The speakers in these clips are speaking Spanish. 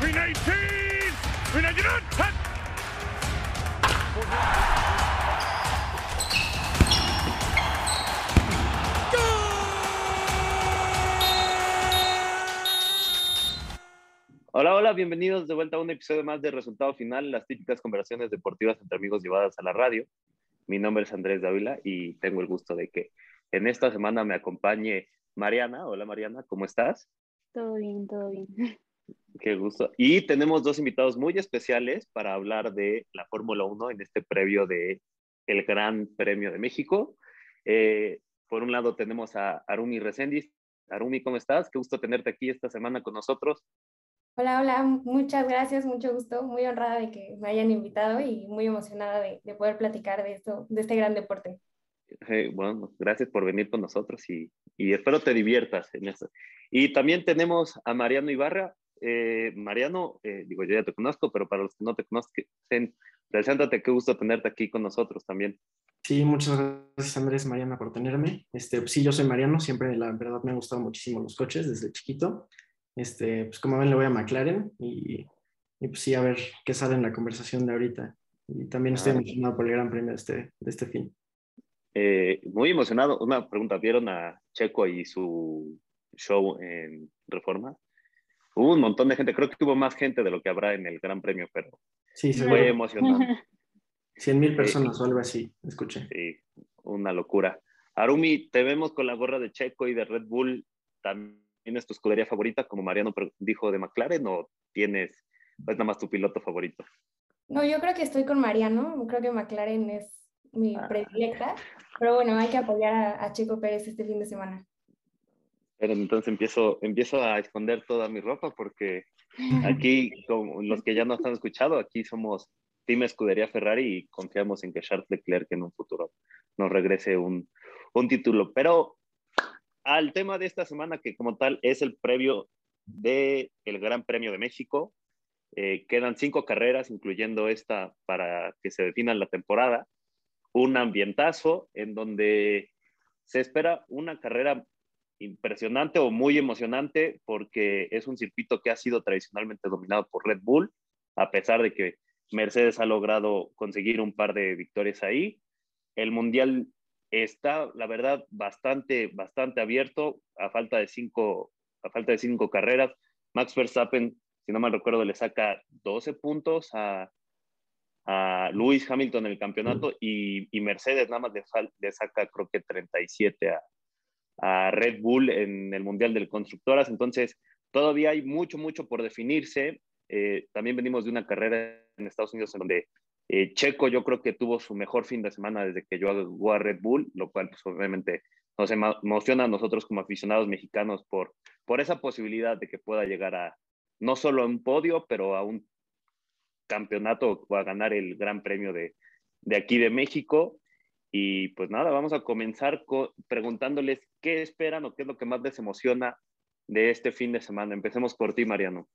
319! 319! Hola, hola, bienvenidos de vuelta a un episodio más de Resultado Final, las típicas conversaciones deportivas entre amigos llevadas a la radio. Mi nombre es Andrés Dávila y tengo el gusto de que en esta semana me acompañe Mariana. Hola Mariana, ¿cómo estás? Todo bien, todo bien. Qué gusto. Y tenemos dos invitados muy especiales para hablar de la Fórmula 1 en este previo de el Gran Premio de México. Eh, por un lado tenemos a Arumi Resendiz. Arumi, ¿cómo estás? Qué gusto tenerte aquí esta semana con nosotros. Hola, hola, muchas gracias, mucho gusto, muy honrada de que me hayan invitado y muy emocionada de, de poder platicar de esto, de este gran deporte. Eh, bueno, gracias por venir con nosotros y, y, espero te diviertas en eso. Y también tenemos a Mariano Ibarra. Eh, Mariano, eh, digo, yo ya te conozco, pero para los que no te conocen, preséntate, qué gusto tenerte aquí con nosotros también. Sí, muchas gracias Andrés, Mariana, por tenerme. Este, sí, yo soy Mariano, siempre la verdad me han gustado muchísimo los coches desde chiquito. Este, pues como ven, le voy a McLaren y, y, pues sí, a ver qué sale en la conversación de ahorita. Y también estoy ah. emocionado por el Gran Premio de este, de este fin. Eh, muy emocionado. Una pregunta, ¿vieron a Checo y su show en Reforma? Hubo un montón de gente, creo que hubo más gente de lo que habrá en el Gran Premio, pero sí, se fue emocionante. 100 mil personas o algo así, escuché. Sí, una locura. Arumi, te vemos con la gorra de Checo y de Red Bull. ¿También es tu escudería favorita, como Mariano dijo de McLaren, o tienes, es nada más tu piloto favorito? No, yo creo que estoy con Mariano. Creo que McLaren es mi ah. predilecta. Pero bueno, hay que apoyar a, a, Checo Pérez este fin de semana. Pero entonces empiezo, empiezo a esconder toda mi ropa porque aquí, como los que ya nos han escuchado, aquí somos Team Escudería Ferrari y confiamos en que Charles Leclerc en un futuro nos regrese un, un título. Pero al tema de esta semana, que como tal es el previo del el Gran Premio de México. Eh, quedan cinco carreras, incluyendo esta para que se defina la temporada. Un ambientazo en donde se espera una carrera impresionante o muy emocionante porque es un circuito que ha sido tradicionalmente dominado por Red Bull, a pesar de que Mercedes ha logrado conseguir un par de victorias ahí. El Mundial está, la verdad, bastante, bastante abierto a falta de cinco, a falta de cinco carreras. Max Verstappen, si no mal recuerdo, le saca 12 puntos a, a Lewis Hamilton en el campeonato y, y Mercedes nada más le, le, saca creo que 37 a, a Red Bull en el Mundial del Constructoras. Entonces, todavía hay mucho, mucho por definirse. Eh, también venimos de una carrera en Estados Unidos en donde eh, Checo yo creo que tuvo su mejor fin de semana desde que yo hago a Red Bull, lo cual pues, obviamente nos emociona a nosotros como aficionados mexicanos por, por esa posibilidad de que pueda llegar a no solo a un podio, pero a un campeonato o a ganar el Gran Premio de, de aquí de México. Y pues nada, vamos a comenzar preguntándoles qué esperan o qué es lo que más les emociona de este fin de semana. Empecemos por ti, Mariano.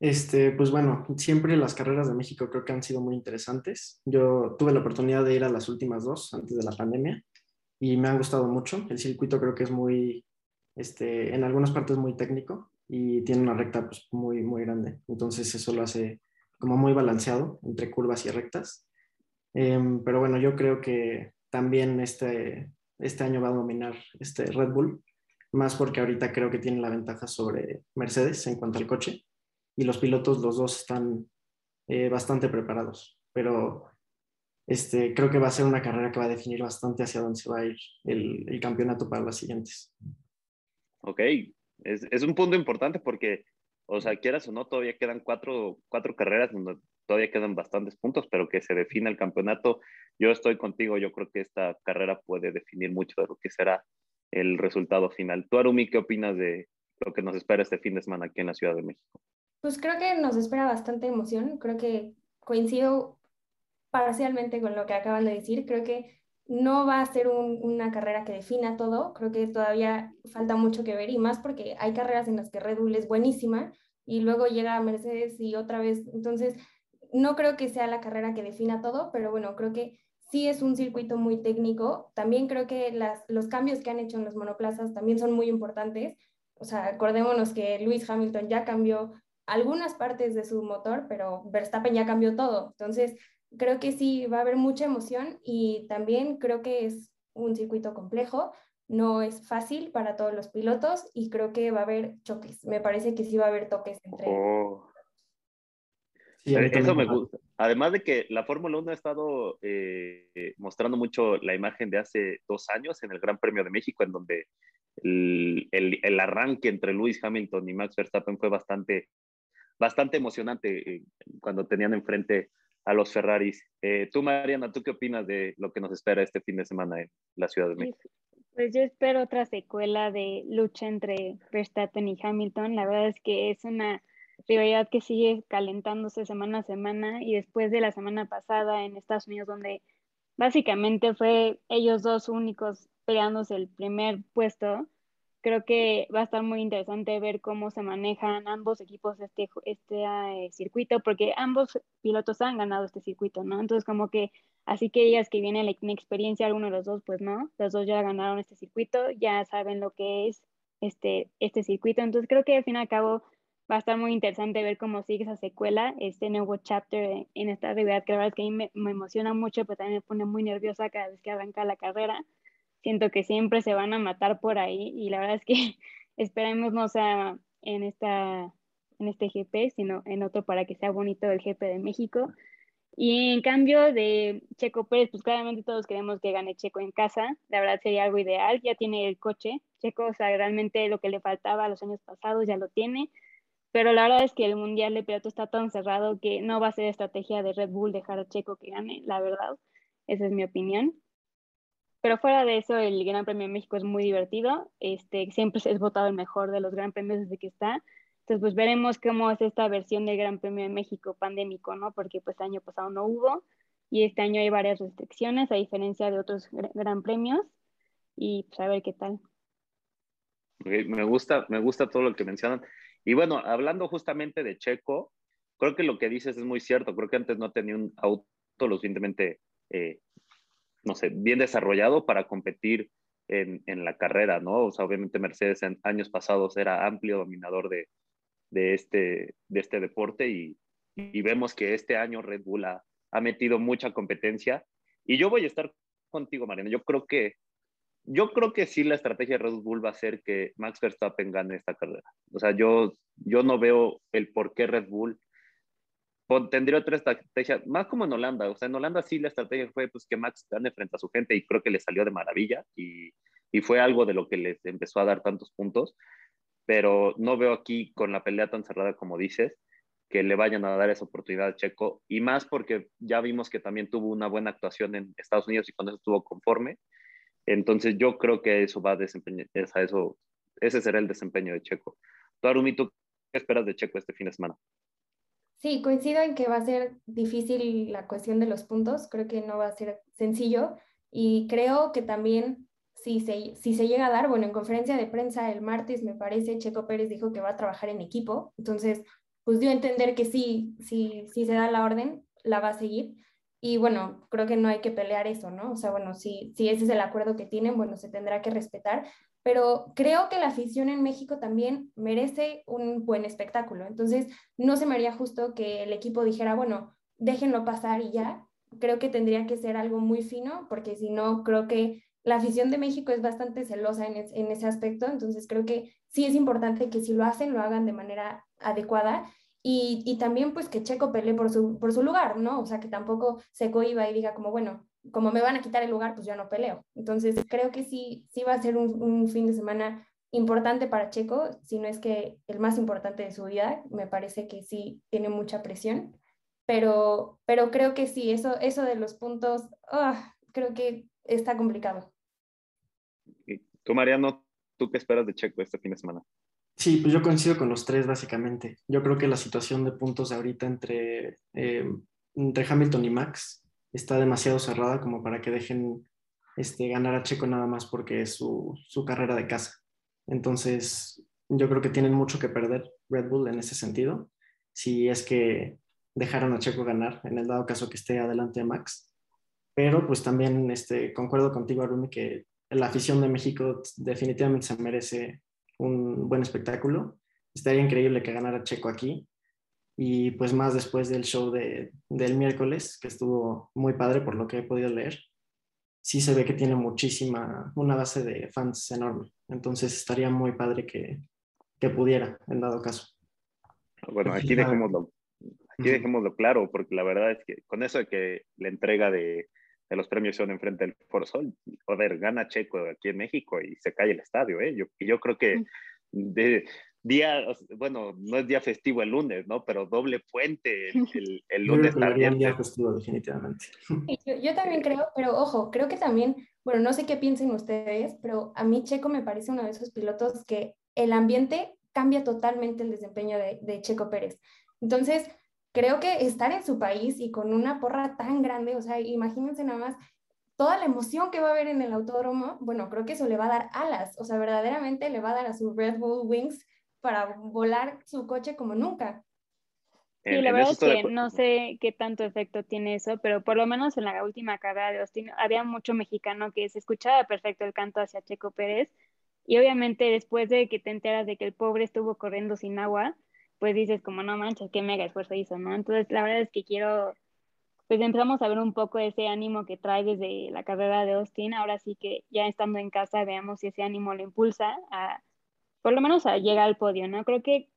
Este, pues bueno, siempre las carreras de México creo que han sido muy interesantes. Yo tuve la oportunidad de ir a las últimas dos antes de la pandemia y me han gustado mucho. El circuito creo que es muy, este, en algunas partes muy técnico y tiene una recta pues, muy, muy grande. Entonces eso lo hace como muy balanceado entre curvas y rectas. Eh, pero bueno, yo creo que también este, este año va a dominar este Red Bull, más porque ahorita creo que tiene la ventaja sobre Mercedes en cuanto al coche y los pilotos, los dos están eh, bastante preparados, pero este, creo que va a ser una carrera que va a definir bastante hacia dónde se va a ir el, campeonato para las siguientes. Ok, es, es, un punto importante porque, o sea, quieras o no, todavía quedan cuatro, cuatro carreras todavía quedan bastantes puntos, pero que se define el campeonato. Yo estoy contigo, yo creo que esta carrera puede definir mucho de lo que será el resultado final. Tú, Arumi, ¿qué opinas de lo que nos espera este fin de semana aquí en la Ciudad de México? Pues creo que nos espera bastante emoción. Creo que coincido parcialmente con lo que acaban de decir. Creo que no va a ser un, una carrera que defina todo. Creo que todavía falta mucho que ver y más porque hay carreras en las que Red Bull es buenísima y luego llega Mercedes y otra vez. Entonces, no creo que sea la carrera que defina todo, pero bueno, creo que sí es un circuito muy técnico. También creo que las, los cambios que han hecho en los monoplazas también son muy importantes. O sea, acordémonos que Lewis Hamilton ya cambió algunas partes de su motor, pero Verstappen ya cambió todo. Entonces, creo que sí va a haber mucha emoción y también creo que es un circuito complejo, no es fácil para todos los pilotos y creo que va a haber choques. Me parece que sí va a haber toques entre... Oh. Eso me gusta. Además de que la Fórmula 1 ha estado eh, mostrando mucho la imagen de hace dos años en el Gran Premio de México, en donde el, el, el arranque entre Lewis Hamilton y Max Verstappen fue bastante, bastante emocionante eh, cuando tenían enfrente a los Ferraris. Eh, tú, Mariana, ¿tú qué opinas de lo que nos espera este fin de semana en la Ciudad de México? Pues yo espero otra secuela de lucha entre Verstappen y Hamilton. La verdad es que es una rivalidad que sigue calentándose semana a semana y después de la semana pasada en Estados Unidos donde básicamente fue ellos dos únicos peleándose el primer puesto, creo que va a estar muy interesante ver cómo se manejan ambos equipos este, este eh, circuito, porque ambos pilotos han ganado este circuito, ¿no? Entonces, como que así que ellas que vienen la experiencia, alguno de los dos, pues no, los dos ya ganaron este circuito, ya saben lo que es este, este circuito, entonces creo que al fin y al cabo va a estar muy interesante ver cómo sigue esa secuela, este nuevo chapter en esta rivalidad, que la verdad es que a mí me, me emociona mucho, pero también me pone muy nerviosa cada vez que arranca la carrera. Siento que siempre se van a matar por ahí y la verdad es que esperemos no sea en, esta, en este GP, sino en otro para que sea bonito el GP de México. Y en cambio de Checo Pérez, pues claramente todos queremos que gane Checo en casa, la verdad sería algo ideal, ya tiene el coche, Checo, o sea, realmente lo que le faltaba los años pasados ya lo tiene, pero la verdad es que el Mundial de Piloto está tan cerrado que no va a ser estrategia de Red Bull dejar a Checo que gane, la verdad, esa es mi opinión. Pero fuera de eso, el Gran Premio de México es muy divertido. Este, siempre es votado el mejor de los Gran Premios desde que está. Entonces, pues veremos cómo es esta versión del Gran Premio de México pandémico, ¿no? Porque pues año pasado no hubo y este año hay varias restricciones a diferencia de otros Gran Premios y pues a ver qué tal. me gusta, me gusta todo lo que mencionan. Y bueno, hablando justamente de Checo, creo que lo que dices es muy cierto. Creo que antes no tenía un auto lo suficientemente eh, no sé, bien desarrollado para competir en, en, la carrera, ¿no? O sea, obviamente Mercedes en años pasados era amplio dominador de, de, este, de este deporte y, y, vemos que este año Red Bull ha, ha, metido mucha competencia y yo voy a estar contigo, Mariana. Yo creo que yo creo que sí la estrategia de Red Bull va a ser que Max Verstappen gane esta carrera. O sea, yo, yo no veo el por qué Red Bull tendría otra estrategia, más como en Holanda. O sea, en Holanda sí la estrategia fue pues, que Max gane frente a su gente y creo que le salió de maravilla y, y fue algo de lo que les empezó a dar tantos puntos. Pero no veo aquí con la pelea tan cerrada como dices que le vayan a dar esa oportunidad a Checo y más porque ya vimos que también tuvo una buena actuación en Estados Unidos y con eso estuvo conforme. Entonces yo creo que eso va a desempeñar, eso, ese será el desempeño de Checo. Tú, ¿tú qué esperas de Checo este fin de semana? Sí, coincido en que va a ser difícil la cuestión de los puntos, creo que no va a ser sencillo y creo que también si se, si se llega a dar, bueno, en conferencia de prensa el martes me parece, Checo Pérez dijo que va a trabajar en equipo, entonces pues dio a entender que sí, sí, sí se da la orden, la va a seguir. Y bueno, creo que no hay que pelear eso, ¿no? O sea, bueno, si, si ese es el acuerdo que tienen, bueno, se tendrá que respetar, pero creo que la afición en México también merece un buen espectáculo. Entonces, no se me haría justo que el equipo dijera, bueno, déjenlo pasar y ya. Creo que tendría que ser algo muy fino, porque si no, creo que la afición de México es bastante celosa en, en ese aspecto. Entonces, creo que sí es importante que si lo hacen, lo hagan de manera adecuada y, y, también pues que Checo pelee por su, por su lugar, ¿no? O sea, que tampoco se cohiba y diga como, bueno, como me van a quitar el lugar, pues yo no peleo. Entonces, creo que sí, sí va a ser un, un fin de semana importante para Checo, si no es que el más importante de su vida. Me parece que sí tiene mucha presión, pero, pero creo que sí, eso, eso de los puntos, ah, creo que está complicado. Tú, Mariano, ¿tú qué esperas de Checo este fin de semana? Sí, pues yo coincido con los tres básicamente. Yo creo que la situación de puntos ahorita entre, eh, entre Hamilton y Max está demasiado cerrada como para que dejen este, ganar a Checo nada más porque es su, su carrera de casa. Entonces, yo creo que tienen mucho que perder Red Bull en ese sentido. Si es que dejaron a Checo ganar, en el dado caso que esté adelante de Max. Pero pues también este, concuerdo contigo, Arumi, que la afición de México definitivamente se merece un buen espectáculo. Estaría increíble que ganara Checo aquí. y pues más después del show de, del miércoles, que estuvo muy padre por lo que he podido leer, sí se ve que tiene muchísima, una base de fans enorme. Entonces estaría muy padre que, que pudiera, en dado caso. Bueno, aquí dejémoslo, aquí dejémoslo claro, porque la verdad es que con eso de que la entrega de, de los premios son enfrente del Foro Sol, joder, gana Checo aquí en México y se cae el estadio, ¿eh? Yo, yo creo que de, día, bueno, no es día festivo el lunes, ¿no? Pero doble puente el, el, lunes también. día festivo, definitivamente. Yo, yo, también creo, pero ojo, creo que también, bueno, no sé qué piensen ustedes, pero a mí Checo me parece uno de esos pilotos que el ambiente cambia totalmente el desempeño de, de Checo Pérez. Entonces, creo que estar en su país y con una porra tan grande, o sea, imagínense nada más toda la emoción que va a haber en el autódromo, bueno, creo que eso le va a dar alas, o sea, verdaderamente le va a dar a su Red Bull Wings para volar su coche como nunca. Sí, la verdad es que no sé qué tanto efecto tiene eso, pero por lo menos en la última carrera de Austin había mucho mexicano que se escuchaba perfecto el canto hacia Checo Pérez y obviamente después de que te enteras de que el pobre estuvo corriendo sin agua, pues dices como no manches, qué mega esfuerzo hizo, ¿no? Entonces la verdad es que quiero, pues empezamos a ver un poco ese ánimo que trae desde la carrera de Austin, ahora sí que ya estando en casa veamos si ese ánimo lo impulsa a por lo menos llega al podio, ¿no? Creo que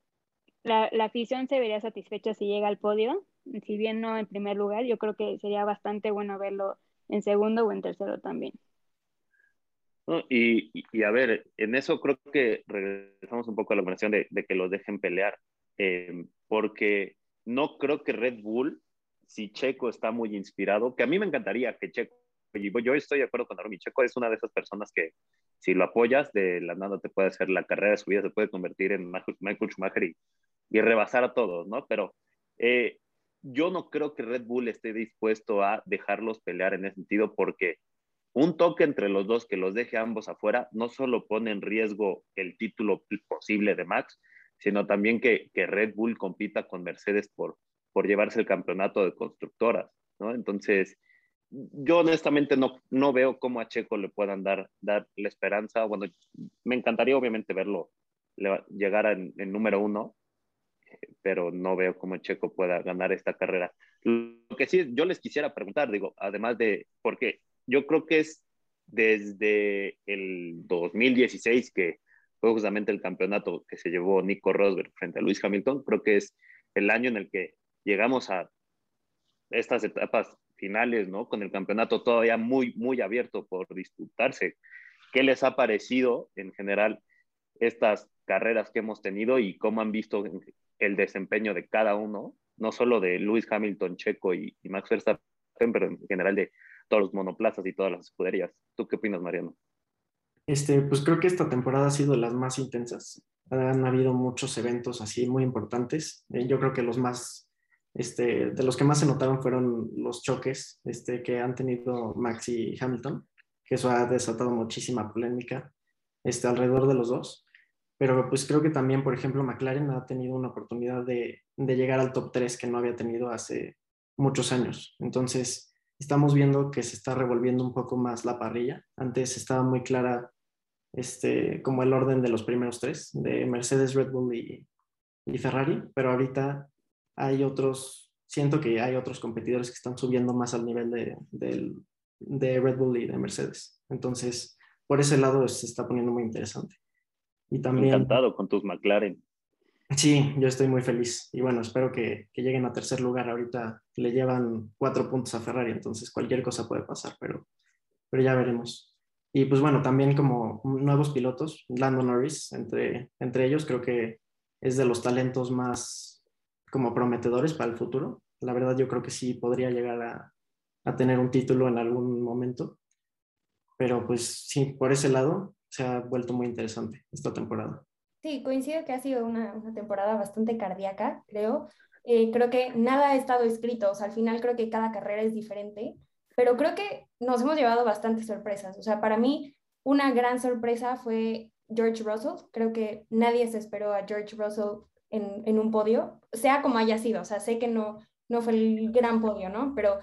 la, la, afición se vería satisfecha si llega al podio, si bien no en primer lugar, yo creo que sería bastante bueno verlo en segundo o en tercero también. y, y, a ver, en eso creo que regresamos un poco a la conversación de, de que los dejen pelear, eh, porque no creo que Red Bull, si Checo está muy inspirado, que a mí me encantaría que Checo, yo estoy de acuerdo con Arumi, Checo es una de esas personas que si lo apoyas, de la nada te puede hacer la carrera de su vida, se puede convertir en Michael Schumacher y, y rebasar a todos, ¿no? Pero eh, yo no creo que Red Bull esté dispuesto a dejarlos pelear en ese sentido porque un toque entre los dos que los deje ambos afuera no solo pone en riesgo el título posible de Max, sino también que, que Red Bull compita con Mercedes por, por llevarse el campeonato de constructoras, ¿no? Entonces, yo honestamente no, no veo cómo a Checo le puedan dar, dar la esperanza. Bueno, me encantaría obviamente verlo llegar en, número uno, pero no veo cómo Checo pueda ganar esta carrera. Lo que sí, yo les quisiera preguntar, digo, además de, porque yo creo que es desde el 2016 que fue justamente el campeonato que se llevó Nico Rosberg frente a Luis Hamilton, creo que es el año en el que llegamos a estas etapas finales, ¿no? Con el campeonato todavía muy, muy abierto por disputarse. ¿Qué les ha parecido en general estas carreras que hemos tenido y cómo han visto el desempeño de cada uno, no solo de Lewis Hamilton, Checo y, Max Verstappen, pero en general de todos los monoplazas y todas las escuderías? ¿Tú qué opinas, Mariano? Este, pues creo que esta temporada ha sido de las más intensas. Han habido muchos eventos así muy importantes. Eh, yo creo que los más este, de los que más se notaron fueron los choques este, que han tenido Max y Hamilton, que eso ha desatado muchísima polémica este, alrededor de los dos. Pero pues creo que también, por ejemplo, McLaren ha tenido una oportunidad de, de llegar al top 3 que no había tenido hace muchos años. Entonces, estamos viendo que se está revolviendo un poco más la parrilla. Antes estaba muy clara este, como el orden de los primeros tres, de Mercedes, Red Bull y, y Ferrari, pero ahorita hay otros, siento que hay otros competidores que están subiendo más al nivel de, de, Red Bull y de Mercedes. Entonces, por ese lado se está poniendo muy interesante. Y también... Encantado con tus McLaren. Sí, yo estoy muy feliz. Y bueno, espero que, que, lleguen a tercer lugar. Ahorita le llevan cuatro puntos a Ferrari, entonces cualquier cosa puede pasar, pero, pero ya veremos. Y pues bueno, también como nuevos pilotos, Lando Norris, entre, entre ellos, creo que es de los talentos más como prometedores para el futuro. La verdad yo creo que sí podría llegar a, a tener un título en algún momento. Pero pues sí, por ese lado se ha vuelto muy interesante esta temporada. Sí, coincido que ha sido una, temporada bastante cardíaca, creo. Eh, creo que nada ha estado escrito, o sea, al final creo que cada carrera es diferente, pero creo que nos hemos llevado bastantes sorpresas. O sea, para mí una gran sorpresa fue George Russell. Creo que nadie se esperó a George Russell en, en, un podio, sea como haya sido, o sea, sé que no, no fue el gran podio, ¿no? Pero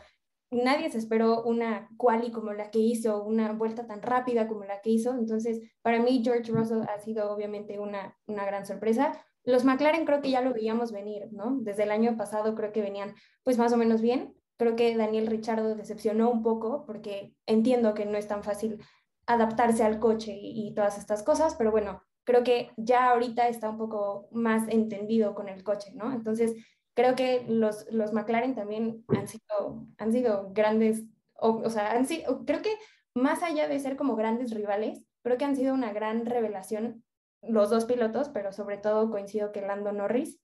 nadie se esperó una quali como la que hizo, una vuelta tan rápida como la que hizo, entonces para mí George Russell ha sido obviamente una, una gran sorpresa. los McLaren creo que ya lo veíamos venir, ¿no? Desde el año pasado creo que venían pues más o menos bien. Creo que Daniel Richardo decepcionó un poco porque entiendo que no es tan fácil adaptarse al coche y, todas estas cosas, pero bueno, creo que ya ahorita está un poco más entendido con el coche, ¿no? Entonces, creo que los, los McLaren también han sido, han sido grandes, o, sea, han sido, creo que más allá de ser como grandes rivales, creo que han sido una gran revelación los dos pilotos, pero sobre todo coincido que Lando Norris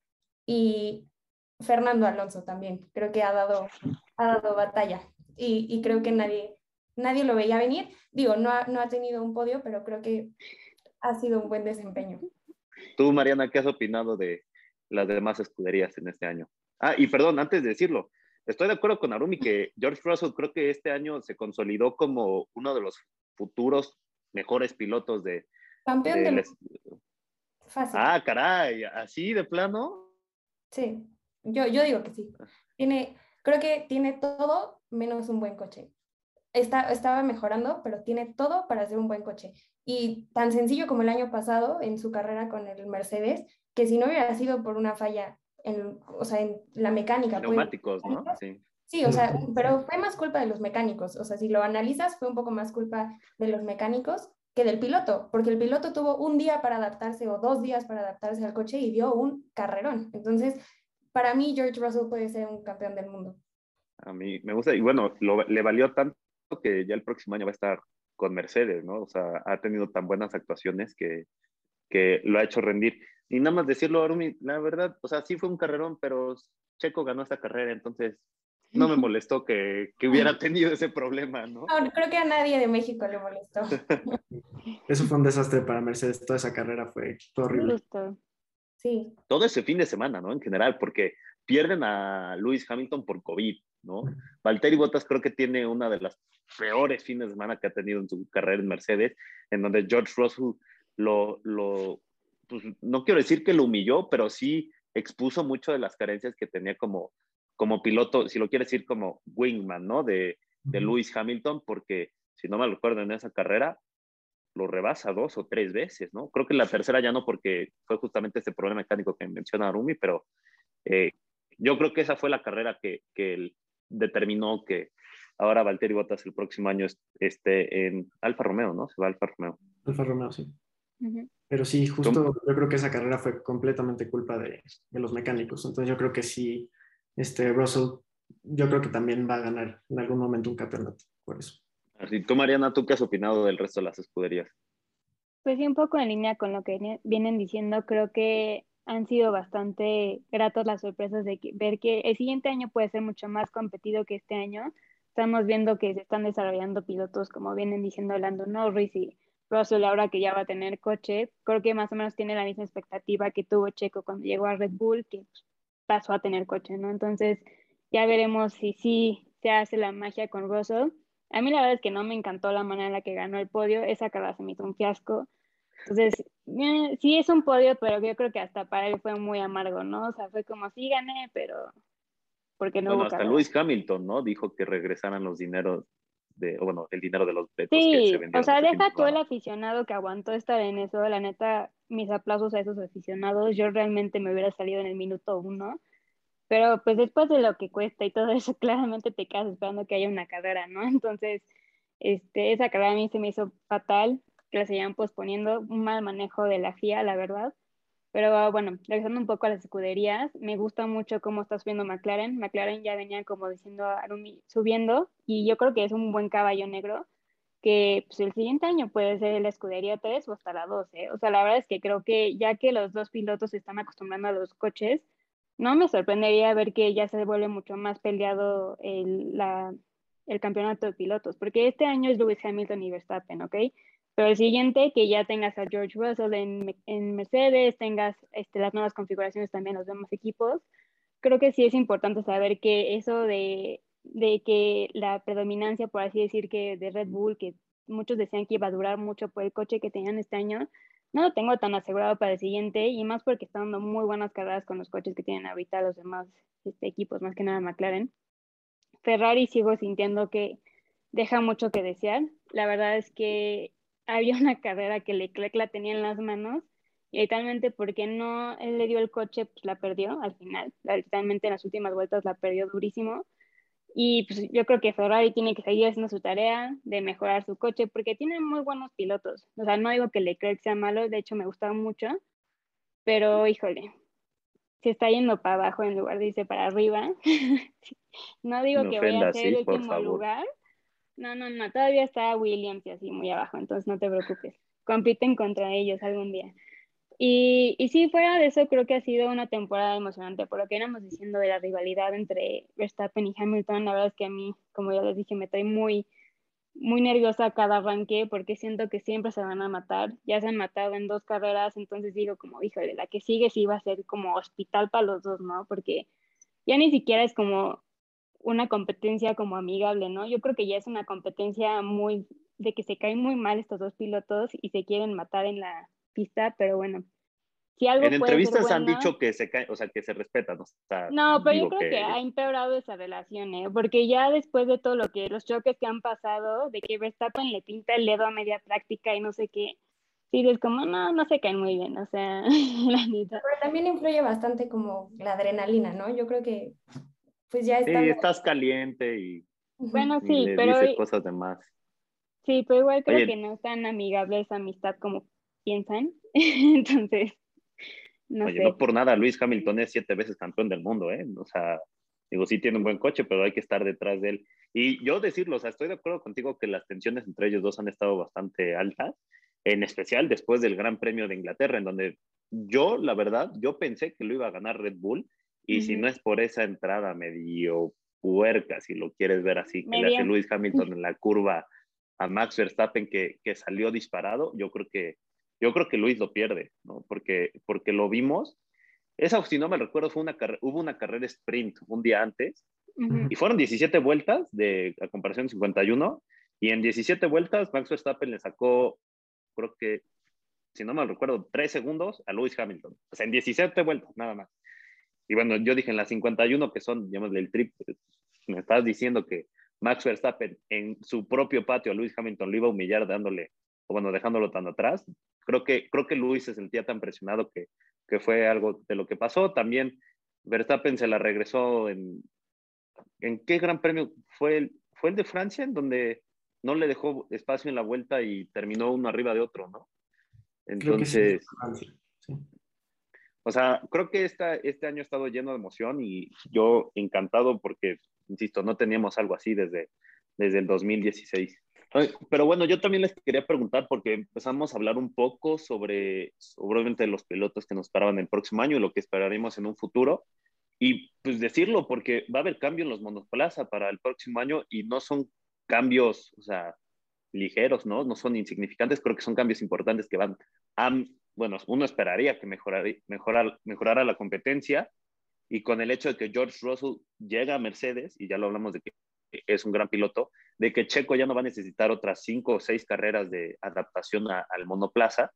y Fernando Alonso también. Creo que ha dado, ha dado batalla y, y creo que nadie, nadie lo veía venir. Digo, no ha, no ha tenido un podio, pero creo que ha sido un buen desempeño. Tú, Mariana, ¿qué has opinado de las demás escuderías en este año? Ah, y perdón, antes de decirlo, estoy de acuerdo con Arumi que George Russell creo que este año se consolidó como uno de los futuros mejores pilotos de... Campeón de... Fácil. Ah, caray, ¿así de plano? Sí, yo, yo digo que sí. Tiene, creo que tiene todo menos un buen coche. Está, estaba mejorando, pero tiene todo para ser un buen coche. Y tan sencillo como el año pasado en su carrera con el Mercedes, que si no hubiera sido por una falla en, o sea, en la mecánica. Pues, Neumáticos, ¿no? Sí. Sí, o sea, pero fue más culpa de los mecánicos. O sea, si lo analizas, fue un poco más culpa de los mecánicos que del piloto, porque el piloto tuvo un día para adaptarse o dos días para adaptarse al coche y dio un carrerón. Entonces, para mí, George Russell puede ser un campeón del mundo. A mí me gusta, y bueno, le valió tanto que ya el próximo año va a estar con Mercedes, ¿no? O sea, ha tenido tan buenas actuaciones que, que lo ha hecho rendir. Y nada más decirlo, Arumi, la verdad, o sea, sí fue un carrerón, pero Checo ganó esta carrera, entonces no me molestó que, que hubiera tenido ese problema, ¿no? No, creo que a nadie de México le molestó. Eso fue un desastre para Mercedes, toda esa carrera fue, horrible. Sí. Todo ese fin de semana, ¿no? En general, porque pierden a Lewis Hamilton por COVID, ¿no? Valtteri Bottas creo que tiene una de las peores fines de semana que ha tenido en su carrera en Mercedes, en donde George Russell lo, lo pues, no quiero decir que lo humilló, pero sí expuso mucho de las carencias que tenía como, como piloto, si lo quiere decir como wingman, ¿no? De, de Lewis Hamilton, porque si no me recuerdo en esa carrera, lo rebasa dos o tres veces, ¿no? Creo que la tercera ya no, porque fue justamente ese problema mecánico que menciona Arumi, pero eh, yo creo que esa fue la carrera que, que él determinó que ahora Valtteri Bottas el próximo año esté en Alfa Romeo, ¿no? Se va a Alfa Romeo. Alfa Romeo, sí. Pero sí, justo yo creo que esa carrera fue completamente culpa de, de, los mecánicos. Entonces yo creo que sí, este Russell, yo creo que también va a ganar en algún momento un campeonato, por eso. Así, tú, Mariana, ¿tú qué has opinado del resto de las escuderías? Pues sí, un poco en línea con lo que vienen diciendo, creo que han sido bastante gratos las sorpresas de ver que el siguiente año puede ser mucho más competido que este año. Estamos viendo que se están desarrollando pilotos, como vienen diciendo Lando Norris y Russell, ahora que ya va a tener coche. Creo que más o menos tiene la misma expectativa que tuvo Checo cuando llegó a Red Bull, que pasó a tener coche, ¿no? Entonces, ya veremos si sí se hace la magia con Russell. A mí la verdad es que no me encantó la manera en la que ganó el podio. Esa carrera se me hizo un fiasco. Entonces, eh, sí es un podio, pero yo creo que hasta para él fue muy amargo, ¿no? O sea, fue como, sí gané, pero porque no bueno, hasta Lewis Hamilton, ¿no? Dijo que regresaran los dineros de, bueno, el dinero de los betos sí, que se vendieron. O sea, deja todo el aficionado que aguantó estar en eso, la neta, mis aplausos a esos aficionados, yo realmente me hubiera salido en el minuto uno, pero pues después de lo que cuesta y todo eso, claramente te quedas esperando que haya una carrera, ¿no? Entonces, este, esa carrera a mí se me hizo fatal, que la seguían posponiendo, un mal manejo de la FIA, la verdad. Pero bueno, regresando un poco a las escuderías, me gusta mucho cómo está subiendo McLaren. McLaren ya venía, como diciendo Arumi, subiendo y yo creo que es un buen caballo negro que pues, el siguiente año puede ser la escudería 3 o hasta la 2. O sea, la verdad es que creo que ya que los dos pilotos se están acostumbrando a los coches, no me sorprendería ver que ya se vuelve mucho más peleado el, el campeonato de pilotos, porque este año es Lewis Hamilton y Verstappen, ¿ok? Pero el siguiente, que ya tengas a George Russell en, en Mercedes, tengas este, las nuevas configuraciones también los demás equipos, creo que sí es importante saber que eso de, de que la predominancia, por así decir, que de Red Bull, que muchos decían que iba a durar mucho por el coche que tenían este año, no lo tengo tan asegurado para el siguiente y más porque están dando muy buenas carreras con los coches que tienen ahorita los demás este, equipos, más que nada McLaren. Ferrari sigo sintiendo que deja mucho que desear. La verdad es que había una carrera que Leclerc la tenía en las manos y literalmente porque no él le dio el coche, pues la perdió al final, literalmente en las últimas vueltas la perdió durísimo. Y pues yo creo que Ferrari tiene que seguir haciendo su tarea de mejorar su coche porque tiene muy buenos pilotos. O sea, no digo que Leclerc sea malo, de hecho me gusta mucho, pero híjole, se está yendo para abajo en lugar de irse para arriba. no digo que vaya a ser el último lugar. No, no, no, todavía está Williams y así muy abajo, entonces no te preocupes. Compiten contra ellos algún día. Y, y sí, fuera de eso, creo que ha sido una temporada emocionante, por lo que éramos diciendo de la rivalidad entre Verstappen y Hamilton. La verdad es que a mí, como ya les dije, me estoy muy, muy nerviosa cada arranque porque siento que siempre se van a matar. Ya se han matado en dos carreras, entonces digo como, híjole, la que sigue sí va a ser como hospital para los dos, ¿no? Porque ya ni siquiera es como una competencia como amigable, ¿no? Yo creo que ya es una competencia muy de que se caen muy mal estos dos pilotos y se quieren matar en la pista, pero bueno. Si algo en entrevistas han dicho que se cae, o sea, que se respetan. no, pero yo creo que... ha empeorado esa relación, ¿eh? porque ya después de todo lo que, los choques que han pasado, de que Verstappen le pinta el dedo a media práctica y no sé qué, sí, es como, no, no se caen muy bien, o sea, la neta. Pero también influye bastante como la adrenalina, ¿no? Yo creo que, pues ya está. Sí, estás caliente y. Bueno, sí, pero. Dices cosas de más. Sí, pero igual creo que no es tan amigable esa amistad como piensan. Entonces, no Oye, no por nada, Luis Hamilton es siete veces campeón del mundo, ¿eh? O sea, digo, sí tiene un buen coche, pero hay que estar detrás de él. Y yo decirlo, o sea, estoy de acuerdo contigo que las tensiones entre ellos dos han estado bastante altas, en especial después del Gran Premio de Inglaterra, en donde yo, la verdad, yo pensé que lo iba a ganar Red Bull, y si no es por esa entrada medio puerca, si lo quieres ver así, que le hace Luis Hamilton en la curva a Max Verstappen que, que salió disparado, yo creo que yo creo que Luis lo pierde, ¿no? Porque, porque lo vimos. Esa, si no me recuerdo, fue una hubo una carrera sprint un día antes y fueron 17 vueltas de a comparación de 51 y en 17 vueltas Max Verstappen le sacó, creo que, si no me recuerdo, 3 segundos a Lewis Hamilton. O sea, en 17 vueltas, nada más. Y bueno, yo dije en las 51, que son, llamémosle el trip, me estás diciendo que Max Verstappen en su propio patio a Lewis Hamilton lo iba a humillar dándole, o bueno, dejándolo tan atrás. Creo que, creo que Luis se sentía tan presionado que, que fue algo de lo que pasó. También Verstappen se la regresó en... ¿En qué gran premio? Fue el, fue el de Francia, en donde no le dejó espacio en la vuelta y terminó uno arriba de otro, ¿no? Entonces... O sea, creo que esta, este año ha estado lleno de emoción y yo encantado porque, insisto, no teníamos algo así desde, desde el 2016. Pero bueno, yo también les quería preguntar porque empezamos a hablar un poco sobre, obviamente, los pilotos que nos esperaban el próximo año y lo que esperaremos en un futuro. Y pues decirlo, porque va a haber cambio en los monoplaza para el próximo año y no son cambios, ligeros, ¿no? No son insignificantes, creo que son cambios importantes que van a, bueno, uno esperaría que mejorara, mejorar, mejorara la competencia y con el hecho de que George Russell llega a Mercedes, y ya lo hablamos de que es un gran piloto, de que Checo ya no va a necesitar otras cinco o seis carreras de adaptación al monoplaza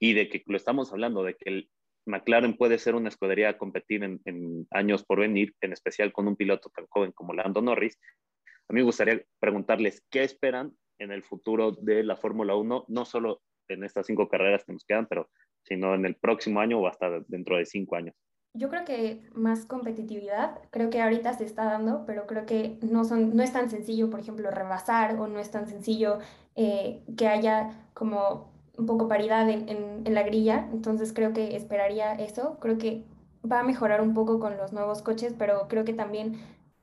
y de que lo estamos hablando, de que el McLaren puede ser una escudería a competir en, años por venir, en especial con un piloto tan joven como Lando Norris. A mí me gustaría preguntarles qué esperan en el futuro de la Fórmula 1, no solo en estas cinco carreras que nos quedan, pero sino en el próximo año o hasta dentro de cinco años. Yo creo que más competitividad, creo que ahorita se está dando, pero creo que no, son, no es tan sencillo, por ejemplo, rebasar o no es tan sencillo eh, que haya como un poco paridad en, en, la grilla. Entonces creo que esperaría eso. Creo que va a mejorar un poco con los nuevos coches, pero creo que también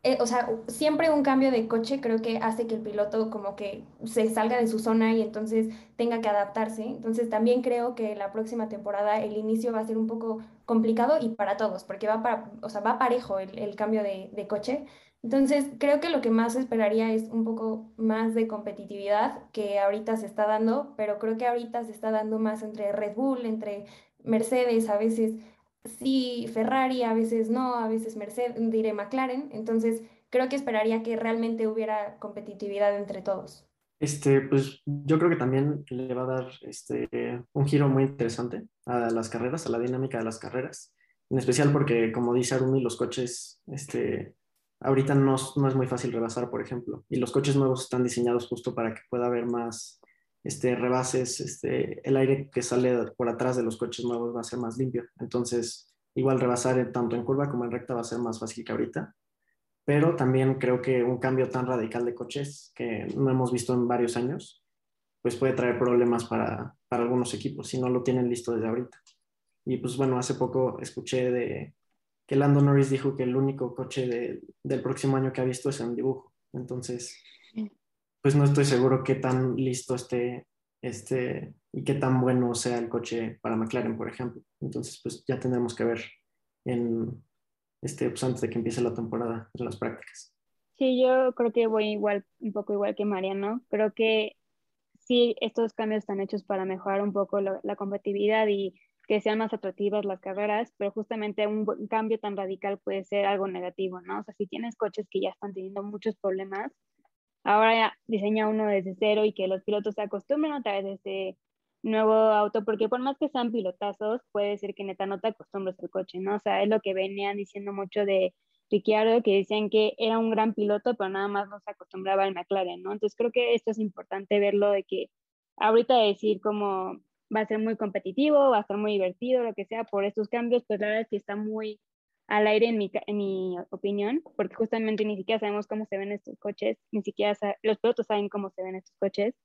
eh, o sea, siempre un cambio de coche creo que hace que el piloto como que se salga de su zona y entonces tenga que adaptarse. Entonces también creo que la próxima temporada el inicio va a ser un poco complicado y para todos, porque va, para, o sea, va parejo el, cambio de, de, coche. Entonces creo que lo que más esperaría es un poco más de competitividad que ahorita se está dando, pero creo que ahorita se está dando más entre Red Bull, entre Mercedes, a veces sí Ferrari, a veces no, a veces Mercedes, diré McLaren. Entonces, creo que esperaría que realmente hubiera competitividad entre todos. Este, pues yo creo que también le va a dar este, un giro muy interesante a las carreras, a la dinámica de las carreras, en especial porque, como dice Arumi, los coches, este, ahorita no, no es muy fácil rebasar, por ejemplo, y los coches nuevos están diseñados justo para que pueda haber más este, rebases, este, el aire que sale por atrás de los coches nuevos va a ser más limpio. Entonces, igual rebasar tanto en curva como en recta va a ser más fácil que ahorita. Pero también creo que un cambio tan radical de coches que no hemos visto en varios años, pues puede traer problemas para, para algunos equipos si no lo tienen listo desde ahorita. Y pues bueno, hace poco escuché de que Lando Norris dijo que el único coche del próximo año que ha visto es en dibujo. Entonces, pues no estoy seguro qué tan listo esté este, y qué tan bueno sea el coche para McLaren, por ejemplo. Entonces, pues ya tendremos que ver en, este, pues antes de que empiece la temporada en las prácticas. Sí, yo creo que voy igual, un poco igual que Mariano. Creo que sí, estos cambios están hechos para mejorar un poco la competitividad y que sean más atractivas las carreras, pero justamente un, cambio tan radical puede ser algo negativo, ¿no? O sea, si tienes coches que ya están teniendo muchos problemas, ahora diseña uno desde cero y que los pilotos se acostumbren a través de este nuevo auto, porque por más que sean pilotazos, puede ser que neta no te acostumbres al coche, ¿no? O sea, es lo que venían diciendo mucho de Ricciardo, que decían que era un gran piloto, pero nada más no se acostumbraba al McLaren, ¿no? Entonces creo que esto es importante verlo de que ahorita decir como va a ser muy competitivo, va a ser muy divertido, lo que sea, por estos cambios, pues la verdad es que está muy al aire en mi, en mi opinión, porque justamente ni siquiera sabemos cómo se ven estos coches, ni siquiera los pilotos saben cómo se ven estos coches.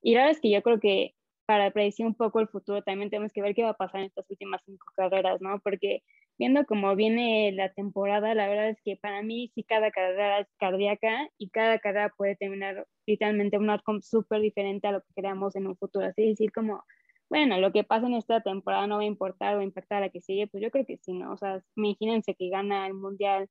Y la verdad es que yo creo que para predecir un poco el futuro también tenemos que ver qué va a pasar en estas últimas cinco carreras, ¿no? Porque viendo cómo viene la temporada, la verdad es que para mí sí cada carrera es cardíaca y cada carrera puede terminar literalmente un outcome súper diferente a lo que queramos en un futuro. Así decir, como bueno, lo que pasa en esta temporada no va a importar va a impactar a la que sigue, pues yo creo que sí, ¿no? O sea, imagínense que gana el Mundial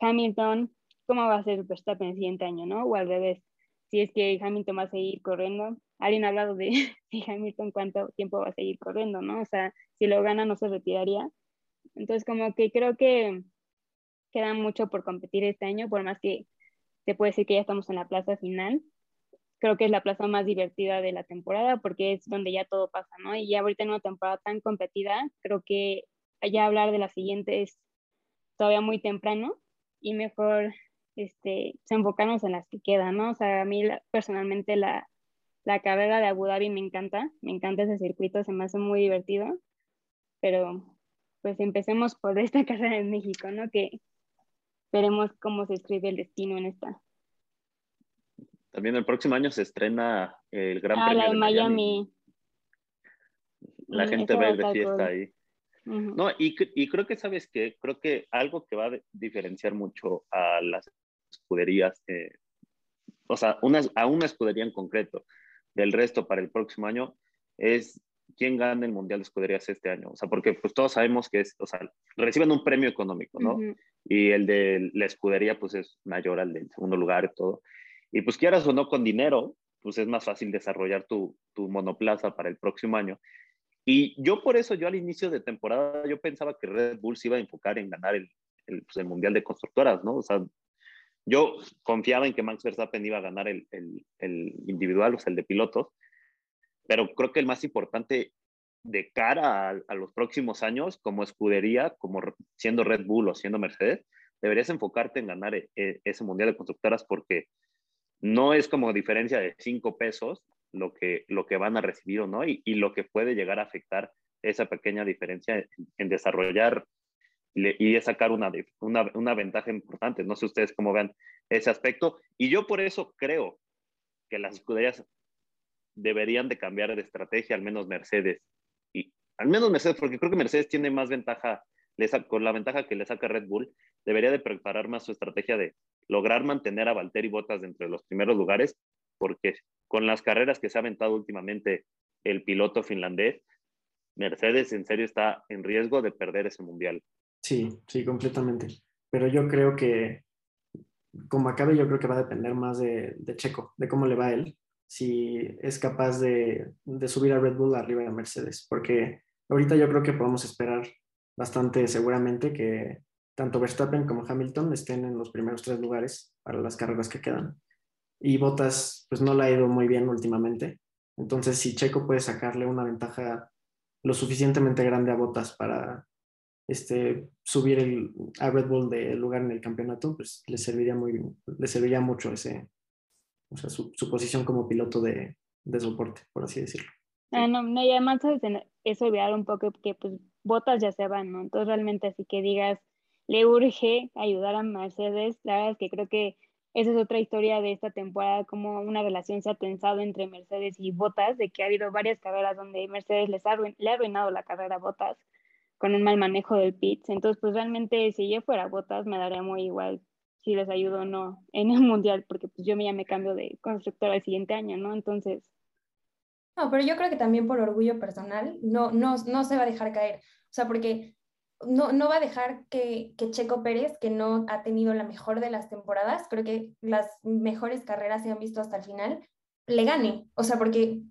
Hamilton, ¿cómo va a ser Verstappen el siguiente año, no? O al revés, si es que Hamilton va a seguir corriendo. Alguien ha hablado de si Hamilton cuánto tiempo va a seguir corriendo, ¿no? O sea, si lo gana no se retiraría. Entonces, como que creo que queda mucho por competir este año, por más que se puede decir que ya estamos en la plaza final, creo que es la plaza más divertida de la temporada porque es donde ya todo pasa, ¿no? Y ya ahorita en una temporada tan competida, creo que ya hablar de la siguiente es todavía muy temprano y mejor este, enfocarnos en las que quedan, ¿no? O sea, a mí personalmente la, la carrera de Abu Dhabi me encanta, me encanta ese circuito, se me hace muy divertido, pero pues empecemos por esta carrera en México, ¿no? Que veremos cómo se escribe el destino en esta. También el próximo año se estrena el Gran ah, Premio la de Miami. La Mm, gente va a ir de fiesta cool. ahí. Ujú. No, y, y creo que, ¿sabes qué? Creo que algo que va a diferenciar mucho a las escuderías, eh, o sea, una, a una escudería en concreto del resto para el próximo año, es quién gana el Mundial de Escuderías este año. O sea, porque pues todos sabemos que es, o sea, reciben un premio económico, ¿no? Ujú. y el de la escudería pues es mayor al del segundo lugar y todo. Y pues quieras o no con dinero, pues es más fácil desarrollar tu, tu monoplaza para el próximo año. Y yo por eso, yo al inicio de temporada, yo pensaba que Red Bull se iba a enfocar en ganar el, el, pues, el Mundial de Constructoras, ¿no? O sea, yo confiaba en que Max Verstappen iba a ganar el, el, el individual, o sea, el de pilotos, pero creo que el más importante de cara a, a, los próximos años como escudería, como siendo Red Bull o siendo Mercedes, deberías enfocarte en ganar e, e, ese Mundial de Constructoras porque no es como diferencia de cinco pesos lo que, lo que van a recibir o no y, y lo que puede llegar a afectar esa pequeña diferencia en, en desarrollar y sacar una, una, una, ventaja importante. No sé ustedes cómo vean ese aspecto. Y yo por eso creo que las escuderías deberían de cambiar de estrategia, al menos Mercedes. Y al menos Mercedes, porque creo que Mercedes tiene más ventaja, con la ventaja que le saca Red Bull, debería de preparar más su estrategia de lograr mantener a Valtteri Bottas dentro de los primeros lugares, porque con las carreras que se ha aventado últimamente el piloto finlandés, Mercedes en serio está en riesgo de perder ese mundial. Sí, sí, completamente. Pero yo creo que, como acabe, yo creo que va a depender más de, de Checo, de cómo le va a él, si es capaz de, de, subir a Red Bull arriba de Mercedes, porque ahorita yo creo que podemos esperar bastante seguramente que tanto Verstappen como Hamilton estén en los primeros tres lugares para las carreras que quedan. Y Bottas, pues no le ha ido muy bien últimamente. Entonces, si Checo puede sacarle una ventaja lo suficientemente grande a Bottas para este, subir el, a Red Bull de lugar en el campeonato, pues le serviría, muy, le serviría mucho ese, o sea, su, su posición como piloto de, de soporte, por así decirlo. Ah, no, no, y además es olvidar un poco que pues botas ya se van, ¿no? Entonces realmente así que digas, le urge ayudar a Mercedes, la verdad es que creo que esa es otra historia de esta temporada, como una relación se ha tensado entre Mercedes y Botas, de que ha habido varias carreras donde Mercedes les ha le ha arruinado la carrera a Botas con un mal manejo del pits. Entonces, pues realmente si yo fuera Botas, me daría muy igual si les ayudo o no en el mundial, porque pues yo ya me cambio de constructora el siguiente año, ¿no? Entonces, no, pero yo creo que también por orgullo personal no, no, no se va a dejar caer. O sea, porque no, no va a dejar que, que, Checo Pérez, que no ha tenido la mejor de las temporadas, creo que las mejores carreras se han visto hasta el final, le gane. O sea, porque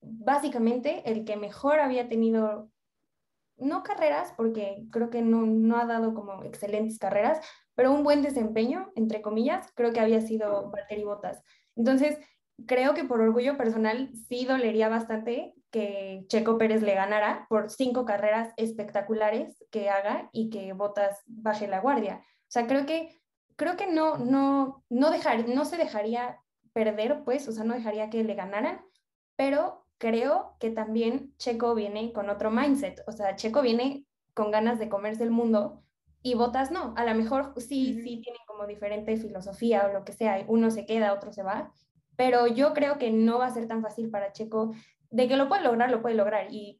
básicamente el que mejor había tenido, no carreras, porque creo que no, no ha dado como excelentes carreras, pero un buen desempeño, entre comillas, creo que había sido Valtteri Bottas. Entonces, creo que por orgullo personal sí dolería bastante que Checo Pérez le ganara por cinco carreras espectaculares que haga y que Botas baje la guardia. O sea, creo que, creo que no, no, no, dejar, no se dejaría perder, pues, o sea, no dejaría que le ganaran, pero creo que también Checo viene con otro mindset. O sea, Checo viene con ganas de comerse el mundo y Botas no. A lo mejor sí, sí tienen como diferente filosofía o lo que sea. Uno se queda, otro se va pero yo creo que no va a ser tan fácil para Checo. De que lo puede lograr, lo puede lograr. Y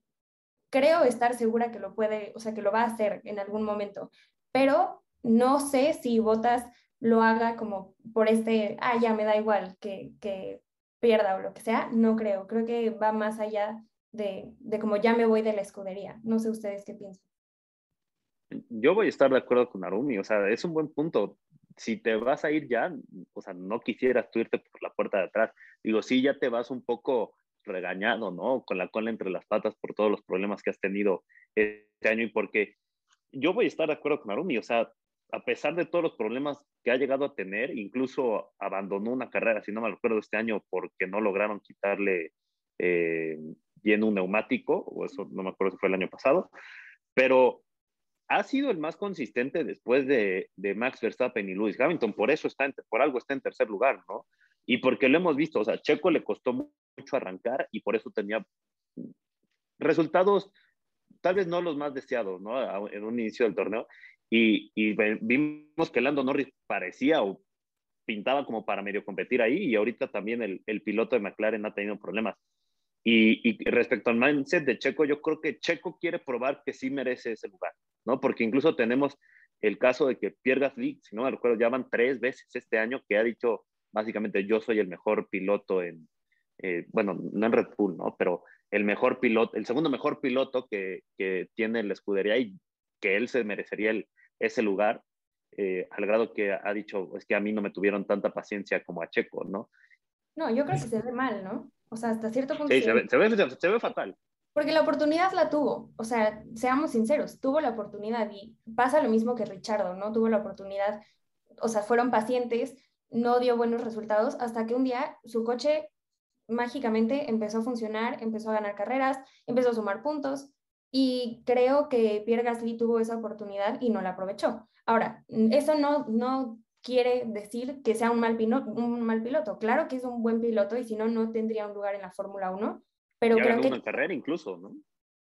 creo estar segura que lo puede, o sea, que lo va a hacer en algún momento. Pero no sé si Botas lo haga como por este, ah, ya me da igual que, que pierda o lo que sea. No creo. Creo que va más allá de, de como ya me voy de la escudería. No sé ustedes qué piensan. Yo voy a estar de acuerdo con Arumi, o sea, es un buen punto si te vas a ir ya, o sea, no quisieras tú irte por la puerta de atrás. Digo, sí, ya te vas un poco regañado, ¿no? Con la cola entre las patas por todos los problemas que has tenido este año y porque yo voy a estar de acuerdo con Arumi, o sea, a pesar de todos los problemas que ha llegado a tener, incluso abandonó una carrera, si no me acuerdo, este año porque no lograron quitarle eh, bien un neumático, o eso no me acuerdo si fue el año pasado, pero ha sido el más consistente después de, Max Verstappen y Lewis Hamilton, por eso está en, por algo está en tercer lugar, ¿no? Y porque lo hemos visto, o sea, Checo le costó mucho arrancar y por eso tenía resultados tal vez no los más deseados, ¿no? En un inicio del torneo. Y, vimos que Lando Norris parecía o pintaba como para medio competir ahí y ahorita también el, el piloto de McLaren ha tenido problemas. Y, y, respecto al mindset de Checo, yo creo que Checo quiere probar que sí merece ese lugar. ¿no? Porque incluso tenemos el caso de que Pierre Gasly, si no me recuerdo, ya van tres veces este año que ha dicho básicamente yo soy el mejor piloto en, eh, bueno, no en Red Bull, ¿no? Pero el mejor piloto, el segundo mejor piloto que, que tiene la escudería y que él se merecería el, ese lugar, eh, al grado que ha dicho, es que a mí no me tuvieron tanta paciencia como a Checo, ¿no? No, yo creo que se ve mal, ¿no? O sea, hasta cierto punto. Sí, se ve, se ve, se ve fatal. Porque la oportunidad la tuvo, o sea, seamos sinceros, tuvo la oportunidad y pasa lo mismo que Richardo, ¿no? Tuvo la oportunidad, o sea, fueron pacientes, no dio buenos resultados hasta que un día su coche mágicamente empezó a funcionar, empezó a ganar carreras, empezó a sumar puntos y creo que Pierre Gasly tuvo esa oportunidad y no la aprovechó. Ahora, eso no, no quiere decir que sea un mal, piloto, un mal piloto. Claro que es un buen piloto y si no, no tendría un lugar en la Fórmula 1 pero creo que... una carrera incluso, ¿no?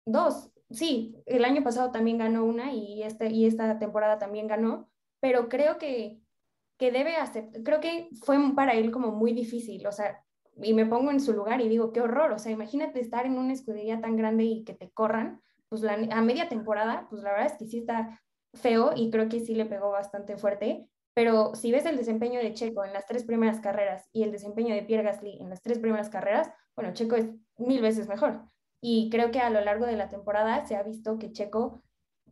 Dos, sí, el año pasado también ganó una y, este, y esta temporada también ganó, pero creo que, que debe aceptar, creo que fue para él como muy difícil, o sea, y me pongo en su lugar y digo, qué horror, o sea, imagínate estar en una escudería tan grande y que te corran, pues la, a media temporada, pues la verdad es que sí está feo y creo que sí le pegó bastante fuerte, pero si ves el desempeño de Checo en las tres primeras carreras y el desempeño de Pierre Gasly en las tres primeras carreras, bueno, Checo es mil veces mejor. Y creo que a lo largo de la temporada se ha visto que Checo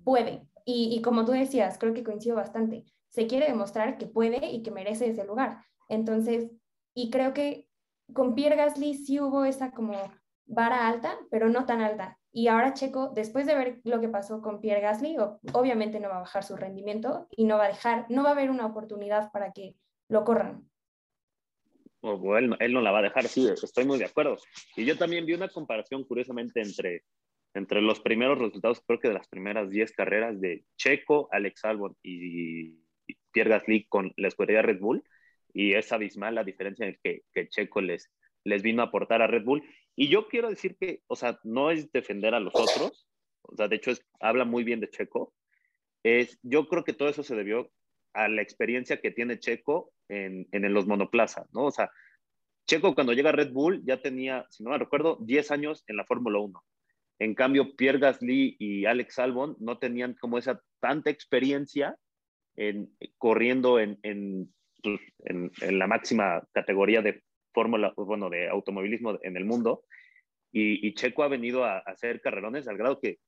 puede. Y, como tú decías, creo que coincido bastante. Se quiere demostrar que puede y que merece ese lugar. Entonces, y creo que con Pierre Gasly sí hubo esa como vara alta, pero no tan alta. Y ahora Checo, después de ver lo que pasó con Pierre Gasly, obviamente no va a bajar su rendimiento y no va a dejar, no va a haber una oportunidad para que lo corran o él, él, no la va a dejar, sí, estoy muy de acuerdo. Y yo también vi una comparación, curiosamente, entre, entre los primeros resultados, creo que de las primeras 10 carreras de Checo, Alex Albon y Pierre Gasly con la escudería Red Bull, y es abismal la diferencia en que, que Checo les, vino a aportar a Red Bull. Y yo quiero decir que, o sea, no es defender a los otros, o sea, de hecho habla muy bien de Checo, es, yo creo que todo eso se debió a la experiencia que tiene Checo en, en los monoplaza, ¿no? O sea, Checo cuando llega a Red Bull ya tenía, si no me recuerdo, 10 años en la Fórmula 1. En cambio, Pierre Gasly y Alex Albon no tenían como esa tanta experiencia en, corriendo en, en, la máxima categoría de fórmula, bueno, de automovilismo en el mundo. Y, Checo ha venido a, hacer carrerones al grado que,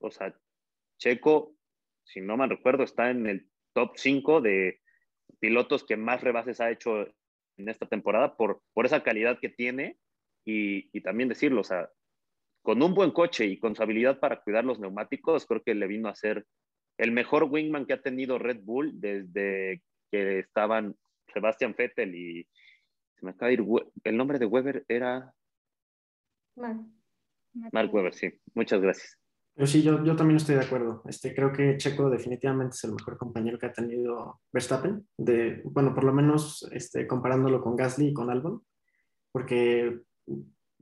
o sea, Checo, si no me recuerdo, está en el top 5 de pilotos que más rebases ha hecho en esta temporada por, por esa calidad que tiene y, y, también decirlo, o sea, con un buen coche y con su habilidad para cuidar los neumáticos, creo que le vino a ser el mejor wingman que ha tenido Red Bull desde que estaban Sebastian Vettel y se me acaba de ir, el nombre de Weber era Mark. Mark Webber, sí. Muchas gracias. Pero sí, yo, yo también estoy de acuerdo. Este, creo que Checo definitivamente es el mejor compañero que ha tenido Verstappen. De, bueno, por lo menos este, comparándolo con Gasly y con Albon. Porque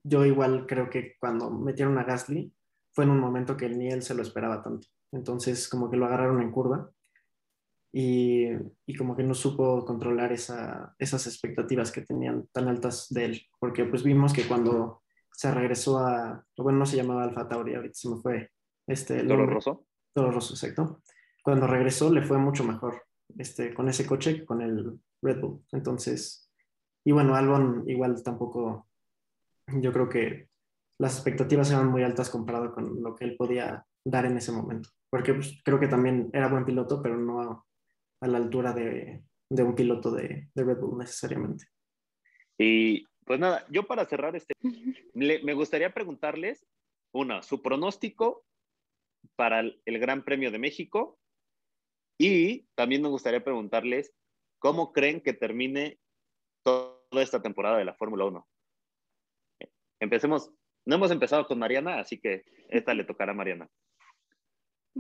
yo igual creo que cuando metieron a Gasly fue en un momento que ni él se lo esperaba tanto. Entonces como que lo agarraron en curva y, y como que no supo controlar esa, esas expectativas que tenían tan altas de él. Porque pues vimos que cuando se regresó a, bueno, no se llamaba Alfa Tauri, ahorita se me fue. Este. Toro Rosso, exacto. Cuando regresó le fue mucho mejor este, con ese coche que con el Red Bull. Entonces, y bueno, Albon igual tampoco, yo creo que las expectativas eran muy altas comparado con lo que él podía dar en ese momento. Porque pues, creo que también era buen piloto, pero no a, la altura de, de un piloto de, de, Red Bull necesariamente. Y pues nada, yo para cerrar este, me gustaría preguntarles, una, su pronóstico para el, Gran Premio de México y también me gustaría preguntarles cómo creen que termine toda esta temporada de la Fórmula 1. Empecemos, no hemos empezado con Mariana, así que esta le tocará a Mariana.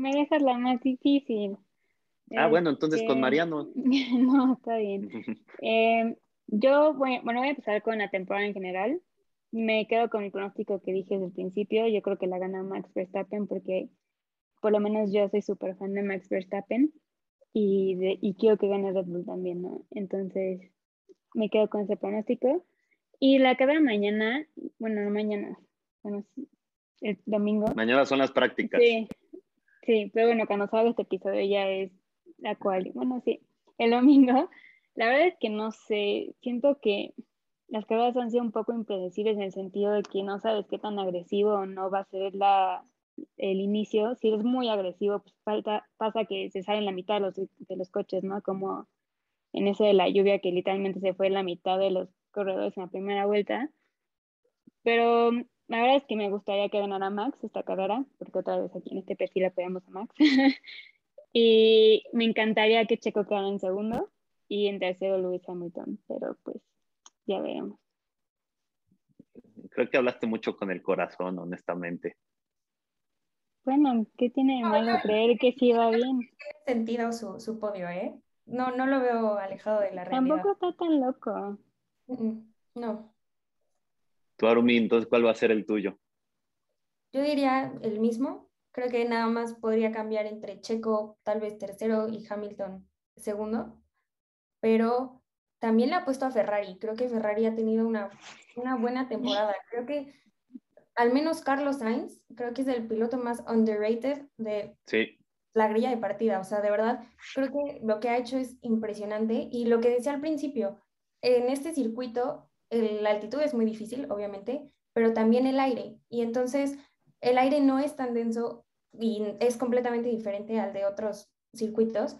Me dejas la más difícil. Ah, bueno, entonces con este, Mariano. no, está bien. eh, yo, bueno, voy a empezar con la temporada en general. Me quedo con el pronóstico que dije desde el principio. Yo creo que la gana Max Verstappen porque por lo menos yo soy súper fan de Max Verstappen y, de, y quiero que gane Red Bull también, ¿no? Entonces me quedo con ese pronóstico. Y la que mañana, bueno, no mañana, bueno, el domingo. Mañana son las prácticas. Sí, sí, pero bueno, cuando salga este episodio ya es la cual, bueno, sí, el domingo la verdad es que no sé, siento que las carreras han sido un poco impredecibles en el sentido de que no sabes qué tan agresivo o no va a ser la, el inicio. Si es muy agresivo, pues falta, pasa que se salen la mitad de los, de los coches, ¿no? Como en eso de la lluvia que literalmente se fue la mitad de los corredores en la primera vuelta. Pero la verdad es que me gustaría que ganara Max esta carrera, porque otra vez aquí en este perfil apoyamos a Max. y me encantaría que Checo quedara en segundo y en tercero Luis Hamilton, pero pues ya veremos. Creo que hablaste mucho con el corazón, honestamente. Bueno, ¿qué tiene de malo creer que sí va bien? Tiene sentido su, su podio, ¿eh? No, no lo veo alejado de la realidad. Tampoco está tan loco. No. Tú, Arumi, entonces, ¿cuál va a ser el tuyo? Yo diría el mismo. Creo que nada más podría cambiar entre Checo, tal vez tercero, y Hamilton segundo pero también le ha puesto a Ferrari. Creo que Ferrari ha tenido una, una buena temporada. Creo que al menos Carlos Sainz, creo que es el piloto más underrated de la grilla de partida. O sea, de verdad, creo que lo que ha hecho es impresionante. Y lo que decía al principio, en este circuito, la altitud es muy difícil, obviamente, pero también el aire. Y entonces, el aire no es tan denso y es completamente diferente al de otros circuitos.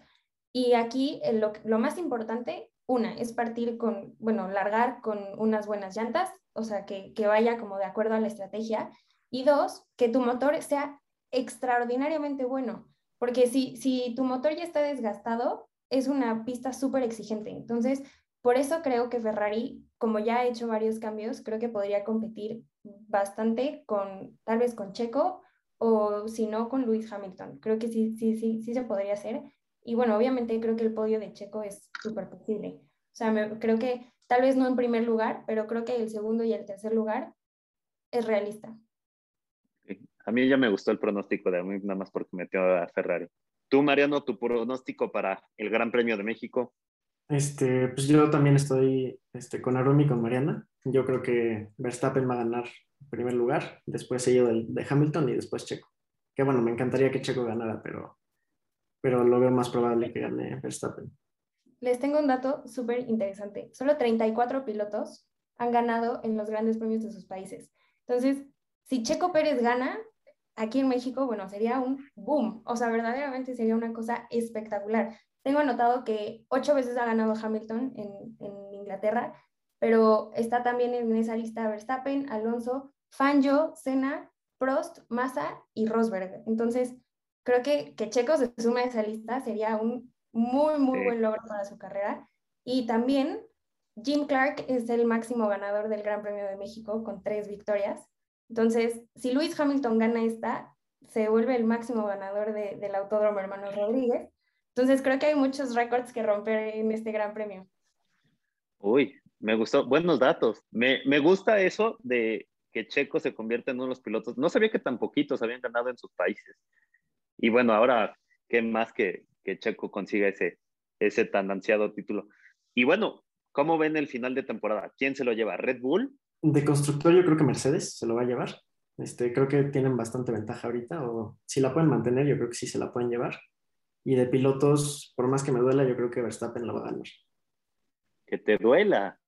Y aquí eh, lo, más importante, una, es partir con, bueno, largar con unas buenas llantas, o sea, que, que vaya como de acuerdo a la estrategia. Y dos, que tu motor sea extraordinariamente bueno, porque si, si tu motor ya está desgastado, es una pista súper exigente. Entonces, por eso creo que Ferrari, como ya ha hecho varios cambios, creo que podría competir bastante con, tal vez con Checo o si no con Lewis Hamilton. Creo que sí, sí, sí, sí se podría hacer. Y bueno, obviamente creo que el podio de Checo es súper posible. O sea, creo que tal vez no en primer lugar, pero creo que el segundo y el tercer lugar es realista. A mí ya me gustó el pronóstico de mí, nada más porque metió a Ferrari. Tú, Mariano, tu pronóstico para el Gran Premio de México. Este, pues yo también estoy este, con Arumi y con Mariana. Yo creo que Verstappen va a ganar en primer lugar, después seguido de Hamilton y después Checo. Que bueno, me encantaría que Checo ganara, pero, pero lo veo más probable que gane Verstappen. Les tengo un dato súper interesante. Solo 34 pilotos han ganado en los grandes premios de sus países. Entonces, si Checo Pérez gana, aquí en México, bueno, sería un boom. O sea, verdaderamente sería una cosa espectacular. Tengo anotado que ocho veces ha ganado Hamilton en, en Inglaterra, pero está también en esa lista Verstappen, Alonso, Fangio, Senna, Prost, Massa y Rosberg. Entonces, creo que que Checo se sume a esa lista sería un muy, muy buen logro para su carrera. Y también Jim Clark es el máximo ganador del Gran Premio de México con tres victorias. Entonces, si Luis Hamilton gana esta, se vuelve el máximo ganador del Autódromo Hermanos Rodríguez. Entonces, creo que hay muchos récords que romper en este Gran Premio. Uy, me gustó. Buenos datos. Me, me gusta eso de que Checo se convierta en uno de los pilotos. No sabía que tan poquitos habían ganado en sus países. Y bueno, ahora, ¿qué más que, que Checo consiga ese, ese tan ansiado título? Y bueno, ¿cómo ven el final de temporada? ¿Quién se lo lleva? ¿Red Bull de constructor yo creo que Mercedes se lo va a llevar. Este, creo que tienen bastante ventaja ahorita, o si la pueden mantener, yo creo que sí se la pueden llevar. Y de pilotos, por más que me duela, yo creo que Verstappen lo va a ganar. Que te duela.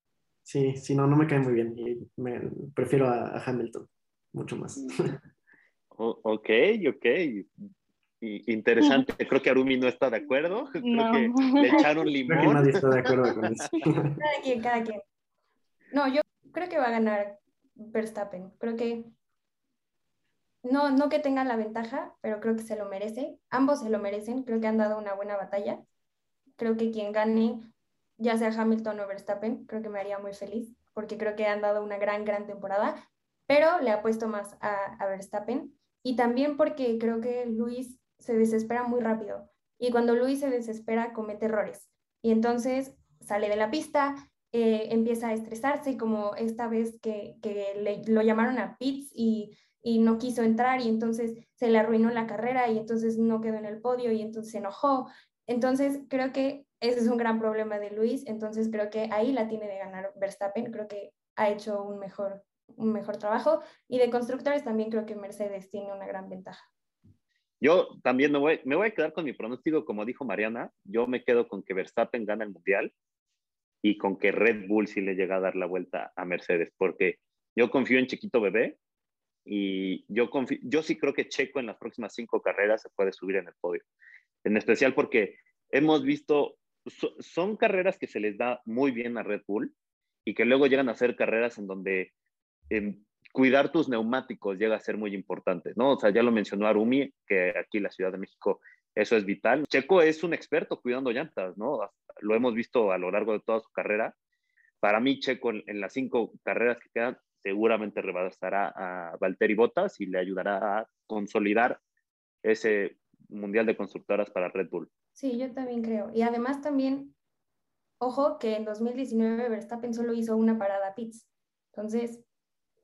Sí, sí, no, no me cae muy bien. Y me, prefiero a, Hamilton, mucho más. ok, ok. interesante. Creo que Arumi no está de acuerdo. Creo que le echaron limón. Creo que nadie está de acuerdo con eso. Cada quien, cada quien. No, yo creo que va a ganar Verstappen. Creo que no, no que tenga la ventaja, pero creo que se lo merece. Ambos se lo merecen. Creo que han dado una buena batalla. Creo que quien gane, ya sea Hamilton o Verstappen, creo que me haría muy feliz, porque creo que han dado una gran, gran temporada. Pero le apuesto más a, a Verstappen. Y también porque creo que Luis se desespera muy rápido. Y cuando Luis se desespera, comete errores. Y entonces sale de la pista, eh, empieza a estresarse, como esta vez que, que lo llamaron a pits y, y, no quiso entrar y entonces se le arruinó la carrera y entonces no quedó en el podio y entonces se enojó. Entonces creo que ese es un gran problema de Luis, entonces creo que ahí la tiene de ganar Verstappen, creo que ha hecho un mejor, un mejor trabajo y de constructores también creo que Mercedes tiene una gran ventaja. Yo también me voy, me voy a quedar con mi pronóstico, como dijo Mariana, yo me quedo con que Verstappen gana el Mundial y con que Red Bull sí le llega a dar la vuelta a Mercedes, porque yo confío en Chiquito Bebé y yo, yo sí creo que Checo en las próximas cinco carreras se puede subir en el podio, en especial porque hemos visto, son carreras que se les da muy bien a Red Bull y que luego llegan a ser carreras en donde em, cuidar tus neumáticos llega a ser muy importante, ¿no? O sea, ya lo mencionó Arumi, que aquí en la Ciudad de México eso es vital. Checo es un experto cuidando llantas, ¿no? Lo hemos visto a lo largo de toda su carrera. Para mí, Checo en, las cinco carreras que quedan, seguramente rebasará a Valtteri Bottas y le ayudará a consolidar ese Mundial de Constructoras para Red Bull. Sí, yo también creo. Y además también, ojo que en 2019 Verstappen solo hizo una parada pits. Entonces,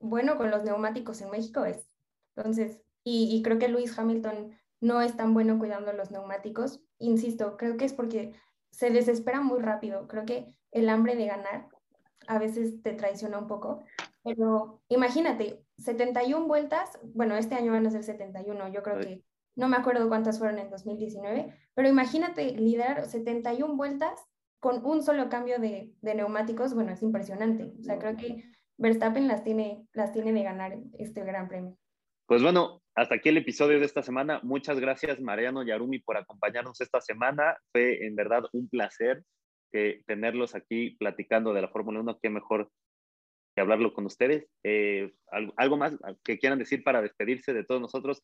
bueno, con los neumáticos en México es. Entonces, y, y creo que Luis Hamilton no es tan bueno cuidando los neumáticos. Insisto, creo que es porque se desespera muy rápido. Creo que el hambre de ganar a veces te traiciona un poco. Pero imagínate, 71 vueltas, bueno, este año van a ser 71, yo creo que no me acuerdo cuántas fueron en 2019, pero imagínate liderar 71 vueltas con un solo cambio de, de, neumáticos, bueno, es impresionante. O sea, creo que Verstappen las tiene, las tiene de ganar este gran premio. Pues bueno, hasta aquí el episodio de esta semana. Muchas gracias, Mariano y Arumi, por acompañarnos esta semana. Fue en verdad un placer eh, tenerlos aquí platicando de la Fórmula 1. Qué mejor que hablarlo con ustedes. Eh, ¿algo, más que quieran decir para despedirse de todos nosotros?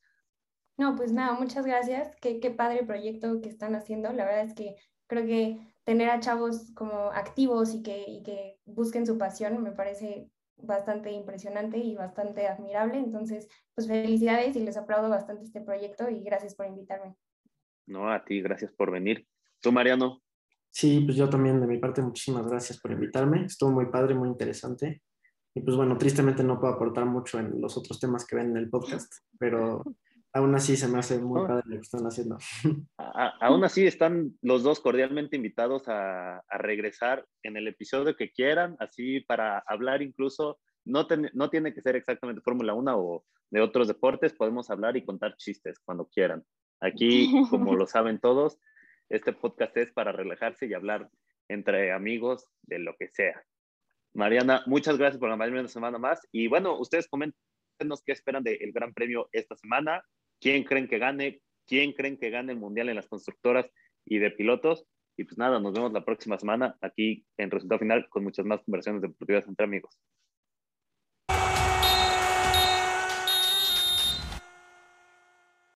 No, pues nada, muchas gracias. Qué, qué padre proyecto que están haciendo. La verdad es que creo que tener a chavos como activos y que, y que busquen su pasión me parece bastante impresionante y bastante admirable. Entonces, pues felicidades y les aplaudo bastante este proyecto y gracias por invitarme. No, a ti, gracias por venir. ¿Tú, Mariano? Sí, pues yo también de mi parte muchísimas gracias por invitarme. Estuvo muy padre, muy interesante. Y pues bueno, tristemente no puedo aportar mucho en los otros temas que ven en el podcast, pero aún así se me hace muy oh. padre lo que están haciendo. aún así están los dos cordialmente invitados a, regresar en el episodio que quieran, así para hablar incluso, no, no tiene que ser exactamente Fórmula 1 o de otros deportes, podemos hablar y contar chistes cuando quieran. Aquí, como lo saben todos, este podcast es para relajarse y hablar entre amigos de lo que sea. Mariana, muchas gracias por acompañarme una semana más. Y bueno, ustedes coméntenos qué esperan del Gran Premio esta semana, quién creen que gane, quién creen que gane el Mundial en las constructoras y de pilotos. Y pues nada, nos vemos la próxima semana aquí en Resultado Final con muchas más conversaciones deportivas entre amigos.